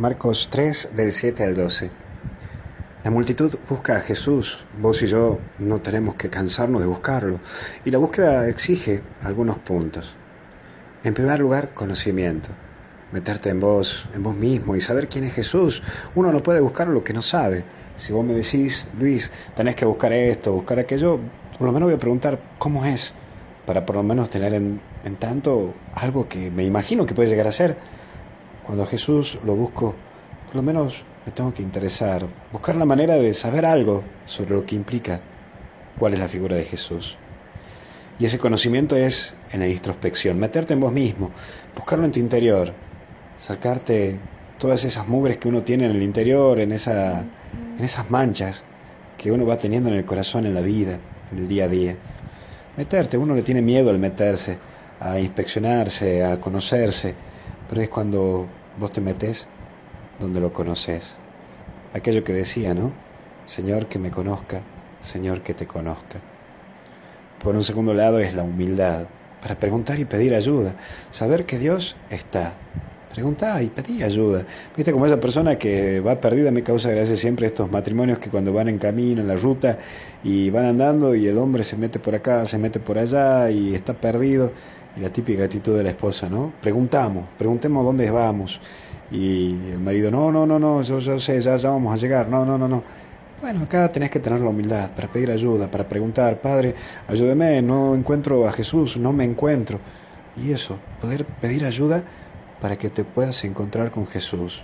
Marcos 3 del 7 al 12. La multitud busca a Jesús, vos y yo no tenemos que cansarnos de buscarlo, y la búsqueda exige algunos puntos. En primer lugar, conocimiento, meterte en vos, en vos mismo y saber quién es Jesús. Uno no puede buscar lo que no sabe. Si vos me decís, Luis, tenés que buscar esto, buscar aquello, por lo menos voy a preguntar cómo es, para por lo menos tener en, en tanto algo que me imagino que puede llegar a ser. Cuando Jesús lo busco, por lo menos me tengo que interesar, buscar la manera de saber algo sobre lo que implica cuál es la figura de Jesús. Y ese conocimiento es en la introspección, meterte en vos mismo, buscarlo en tu interior, sacarte todas esas mugres que uno tiene en el interior, en, esa, en esas manchas que uno va teniendo en el corazón, en la vida, en el día a día. Meterte, uno le tiene miedo al meterse, a inspeccionarse, a conocerse, pero es cuando vos te metes donde lo conoces. Aquello que decía, ¿no? Señor que me conozca, Señor que te conozca. Por un segundo lado es la humildad, para preguntar y pedir ayuda, saber que Dios está. Preguntar y pedir ayuda. Viste como esa persona que va perdida, me causa gracia siempre estos matrimonios que cuando van en camino, en la ruta, y van andando y el hombre se mete por acá, se mete por allá y está perdido. Y la típica actitud de la esposa, ¿no? Preguntamos, preguntemos dónde vamos. Y el marido, no, no, no, no, yo, yo sé, ya, vamos a llegar, no, no, no, no. Bueno, acá tenés que tener la humildad para pedir ayuda, para preguntar, Padre, ayúdeme, no encuentro a Jesús, no me encuentro. Y eso, poder pedir ayuda para que te puedas encontrar con Jesús.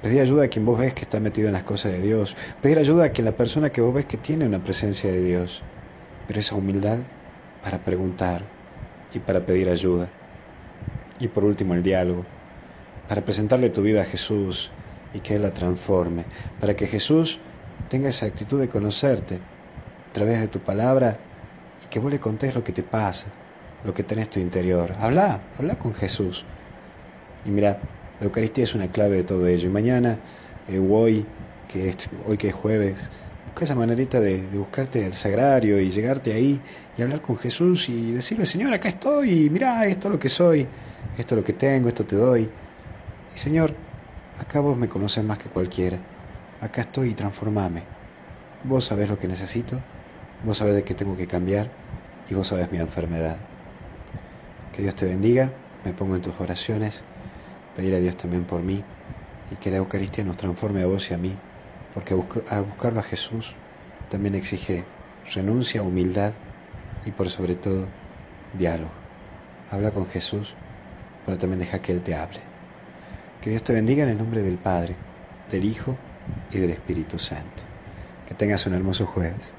Pedir ayuda a quien vos ves que está metido en las cosas de Dios. Pedir ayuda a quien la persona que vos ves que tiene una presencia de Dios. Pero esa humildad para preguntar y para pedir ayuda. Y por último el diálogo para presentarle tu vida a Jesús y que Él la transforme, para que Jesús tenga esa actitud de conocerte a través de tu palabra y que vos le contés lo que te pasa, lo que tenés en tu interior. Habla, habla con Jesús. Y mira, la Eucaristía es una clave de todo ello. Y mañana, eh, hoy, que hoy que es jueves, busca esa manerita de, buscarte al sagrario y llegarte ahí y hablar con Jesús y decirle, Señor, acá estoy, mira, esto es lo que soy, esto es lo que tengo, esto te doy. Y Señor, acá vos me conoces más que cualquiera. Acá estoy y transformame. Vos sabés lo que necesito, vos sabés de qué tengo que cambiar y vos sabés mi enfermedad. Que Dios te bendiga, me pongo en tus oraciones, pedir a Dios también por mí y que la Eucaristía nos transforme a vos y a mí, porque a buscarlo a Jesús también exige renuncia, humildad y por sobre todo diálogo. Habla con Jesús, pero también deja que Él te hable. Que Dios te bendiga en el nombre del Padre, del Hijo y del Espíritu Santo. Que tengas un hermoso jueves.